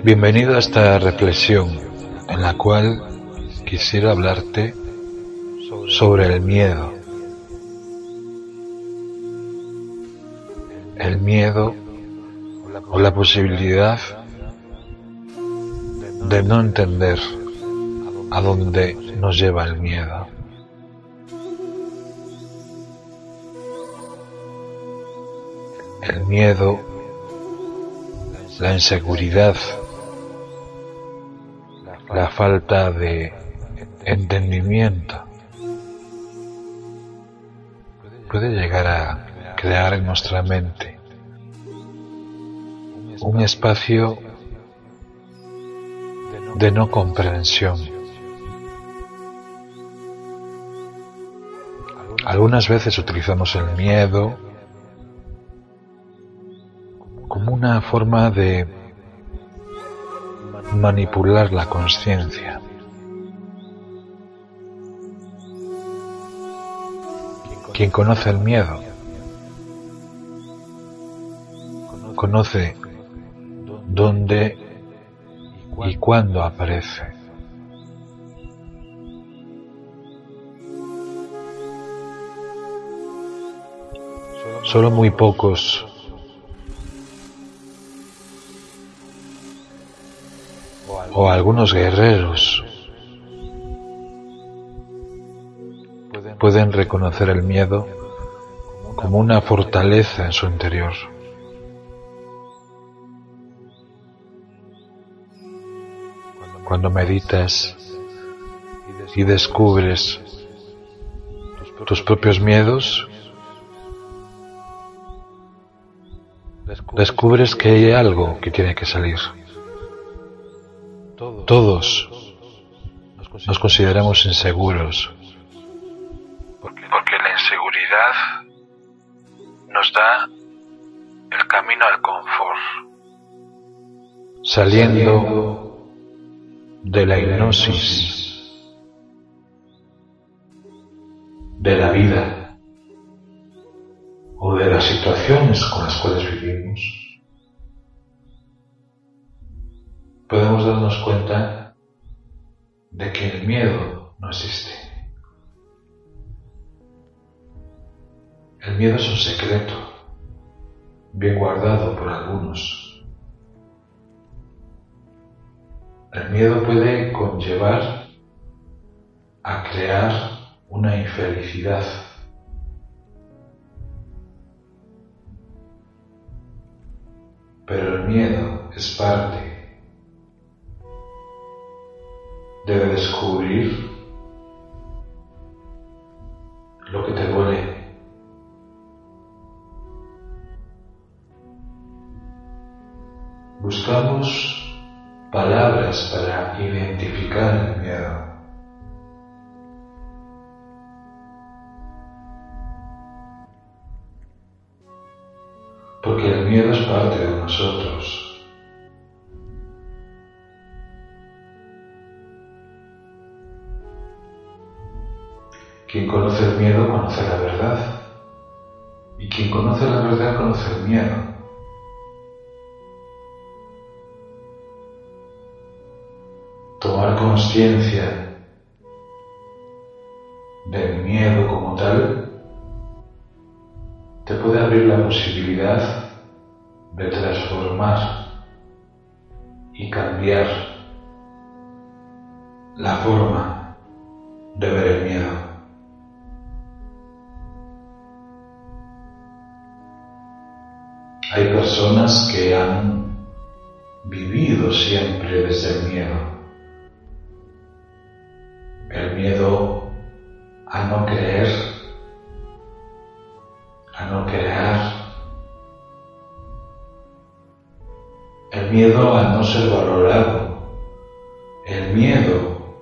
Bienvenido a esta reflexión en la cual quisiera hablarte sobre el miedo. El miedo o la posibilidad de no entender a dónde nos lleva el miedo. El miedo, la inseguridad, la falta de entendimiento puede llegar a crear en nuestra mente un espacio de no comprensión. Algunas veces utilizamos el miedo como una forma de manipular la conciencia. Quien conoce el miedo conoce dónde y cuándo aparece. Solo muy pocos o algunos guerreros pueden reconocer el miedo como una fortaleza en su interior. Cuando meditas y descubres tus propios miedos, descubres que hay algo que tiene que salir. Todos nos consideramos inseguros porque, la inseguridad nos da el camino al confort. Saliendo de la hipnosis de la vida o de las situaciones con las cuales darnos cuenta de que el miedo no existe. El miedo es un secreto, bien guardado por algunos. El miedo puede conllevar a crear una infelicidad. Pero el miedo es parte de descubrir lo que te duele. Buscamos palabras para identificar el miedo. Porque el miedo es parte de nosotros. Conoce el miedo conoce la verdad. Y quien conoce la verdad conoce el miedo. Tomar conciencia del miedo como tal te puede abrir la posibilidad de transformar y cambiar la forma personas que han vivido siempre desde el miedo. El miedo a no creer, a no crear, el miedo a no ser valorado, el miedo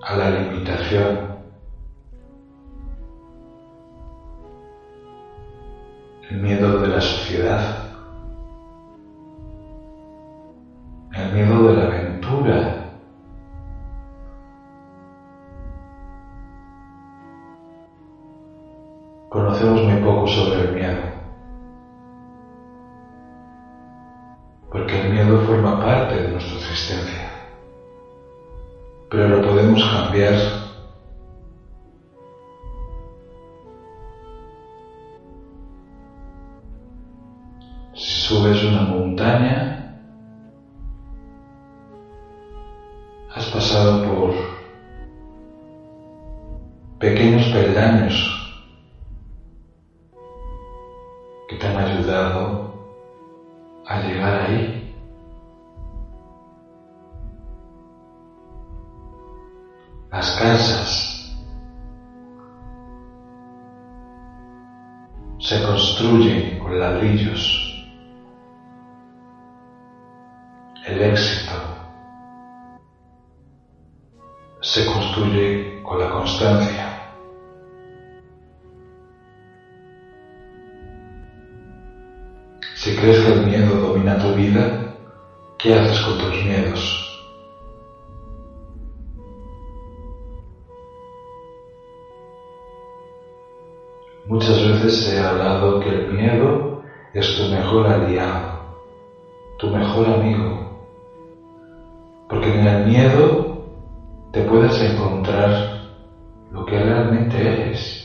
a la limitación. El miedo de la sociedad, el miedo de la aventura, conocemos muy poco sobre el miedo, porque el miedo forma parte de nuestra existencia, pero lo podemos cambiar se construyen con ladrillos. El éxito se construye con la constancia. Si crees que el miedo domina tu vida, ¿qué haces con tus miedos? Muchas veces ha hablado que el miedo es tu mejor aliado, tu mejor amigo, porque en el miedo te puedes encontrar lo que realmente eres.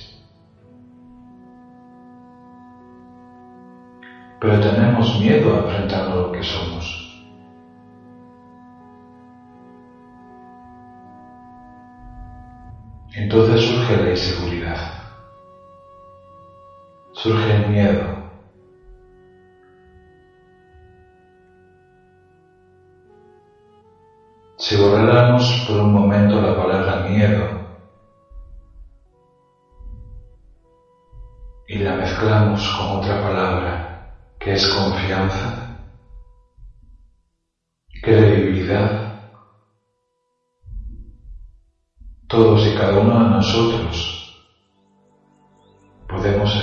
pero tenemos miedo a enfrentar lo que somos. Entonces surge la inseguridad, surge el miedo. Si borráramos por un momento la palabra miedo y la mezclamos con otra palabra, que es confianza, credibilidad. Todos y cada uno de nosotros podemos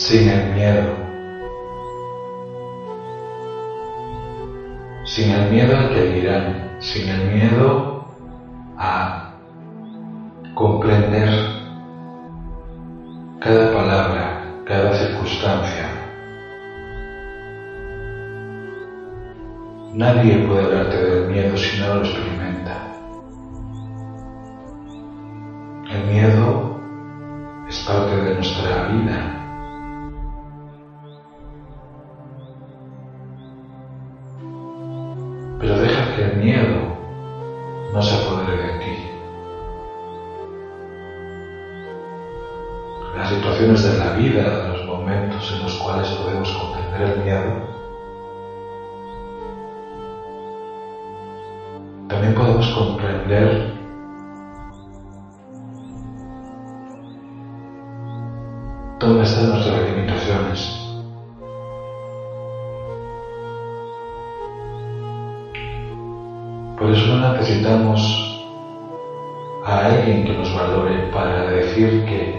sin el miedo, sin el miedo al que dirán, sin el miedo a comprender cada palabra, cada circunstancia. Nadie puede hablarte del miedo si no lo experimenta. Pero deja que el miedo no se apodere de ti. las situaciones de la vida, los momentos en los cuales podemos comprender el miedo, también podemos comprender están nuestras limitaciones. Por eso no necesitamos a alguien que nos valore para decir que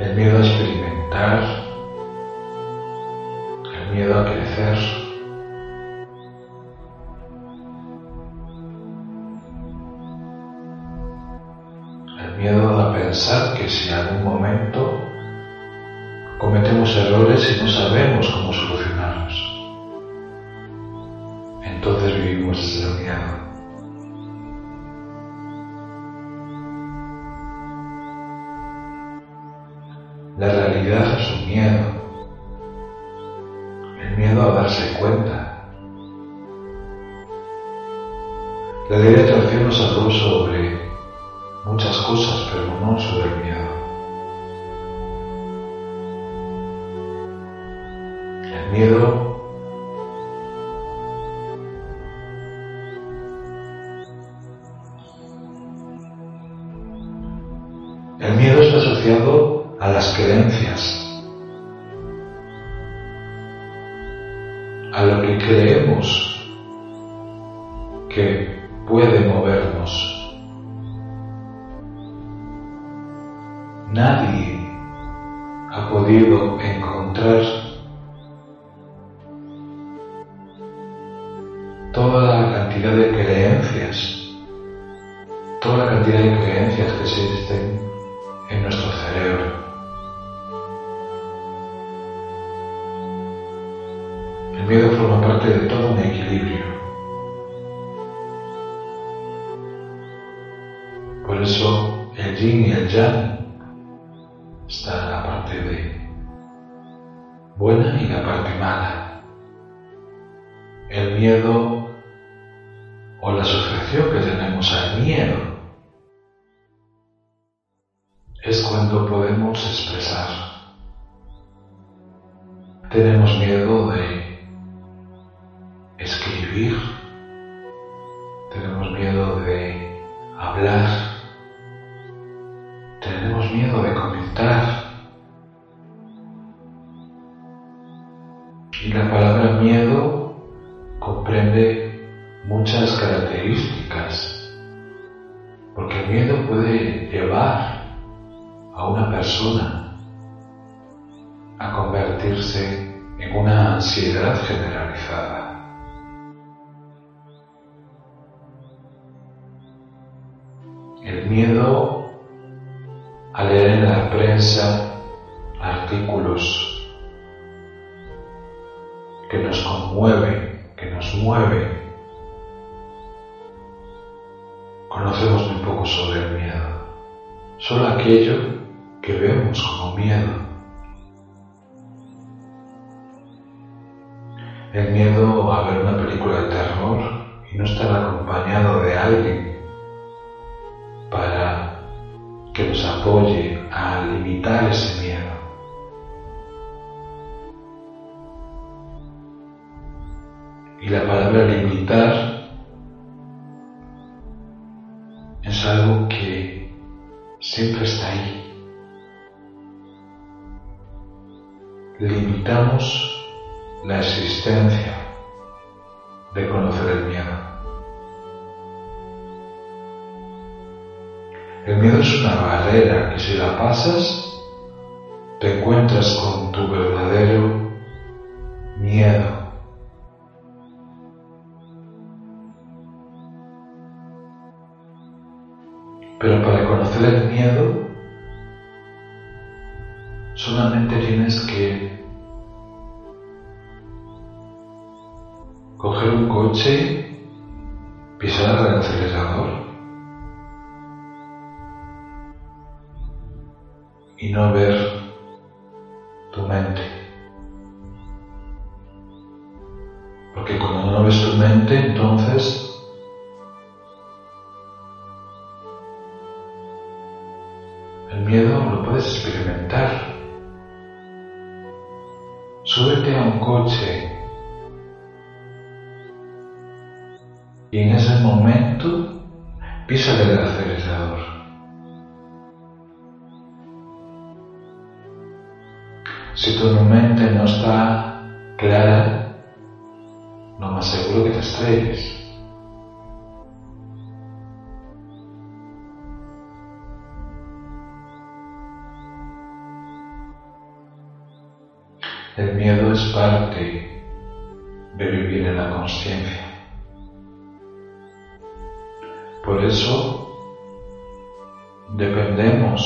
El miedo a experimentar, el miedo a crecer. miedo a pensar que si en algún momento cometemos errores y no sabemos cómo solucionarlos, entonces vivimos desde el miedo. Realidad es un miedo, el miedo a darse cuenta. La ley de atracción nos habló sobre Nadie ha podido encontrar la parte mala. El miedo o la asociación que tenemos al miedo es cuando podemos expresar. Tenemos miedo de el miedo puede llevar a una persona a convertirse en una ansiedad generalizada. El miedo a leer en la prensa artículos que nos conmueven, que nos mueven. Conocemos sobre el miedo, solo aquello que vemos como miedo. El miedo a ver una película de terror y no estar acompañado de alguien para que nos apoye a limitar ese miedo. Y la palabra limitar Limitamos la existencia de conocer el miedo. El miedo es una barrera que si la pasas, te encuentras con tu verdadero miedo. Porque cuando no ves tu mente, entonces el miedo lo puedes experimentar. Súbete a un coche y en ese momento pisa el acelerador. Si tu mente no está clara, El miedo es parte de vivir en la conciencia. Por eso dependemos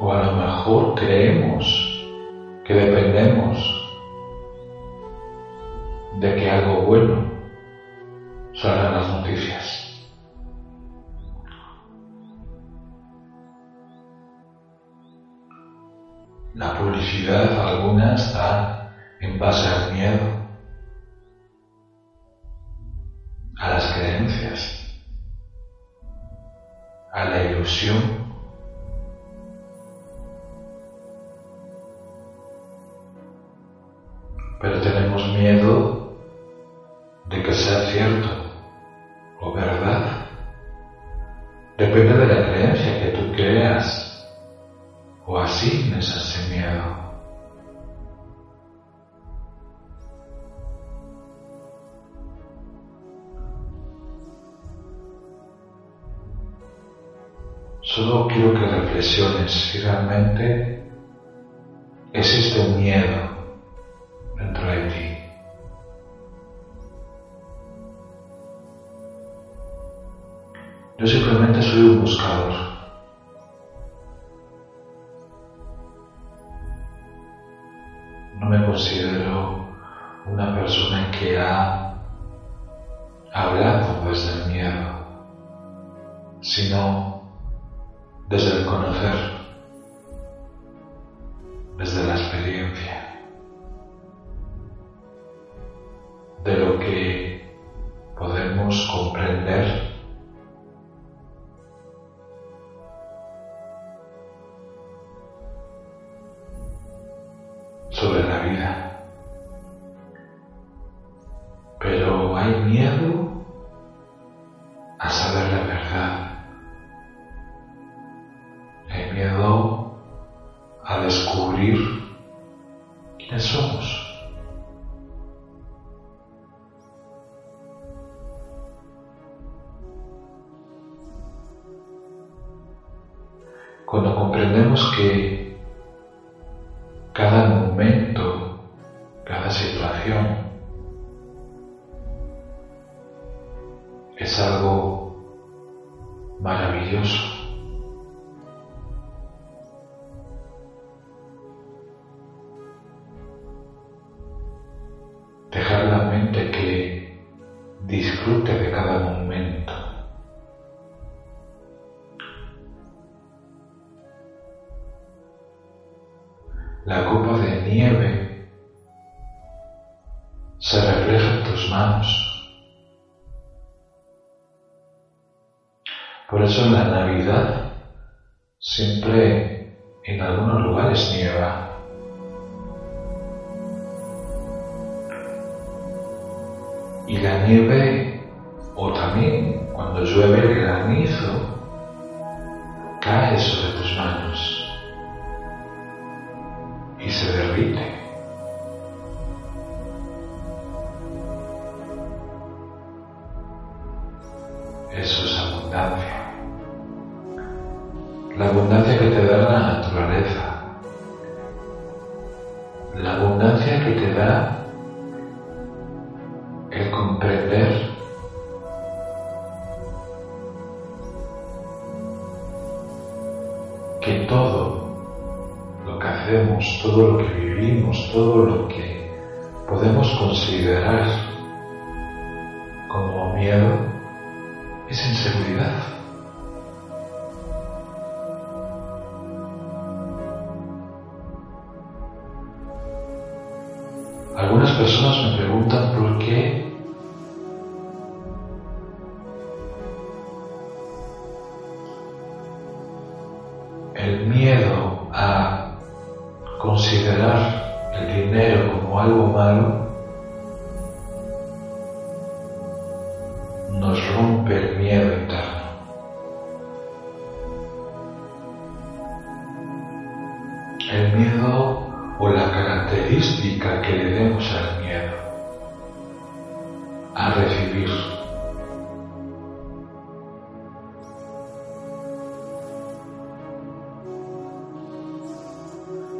o a lo mejor creemos que dependemos algo bueno salga en las noticias. La publicidad alguna está en base al miedo, a las creencias, a la ilusión asignes a miedo. Solo quiero que reflexiones si realmente existe un miedo dentro de ti. Yo simplemente soy un buscador. Comprender Cuando comprendemos que cada momento, Por eso en la Navidad siempre en algunos lugares nieva. Y la nieve, o también cuando llueve el granizo, cae sobre tus manos y se derrite. Da el comprender que todo lo que hacemos, todo lo que vivimos, todo lo que podemos considerar como miedo es inseguridad.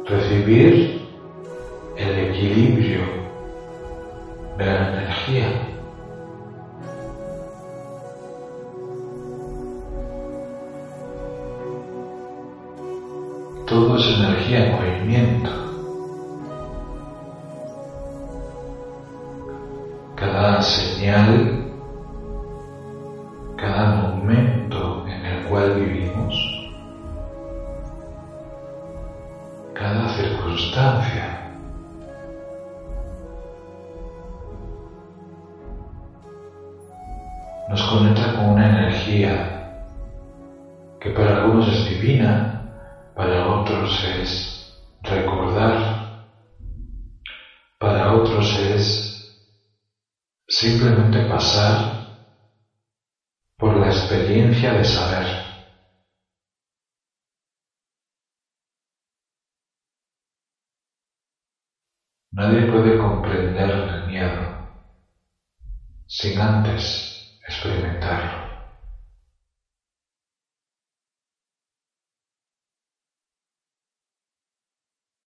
Recibir el equilibrio de la energía. Todo es energía en movimiento. Conecta con una energía que para algunos es divina, para otros es recordar, para otros es simplemente pasar por la experiencia de saber. Nadie puede comprender el miedo sin antes experimentarlo.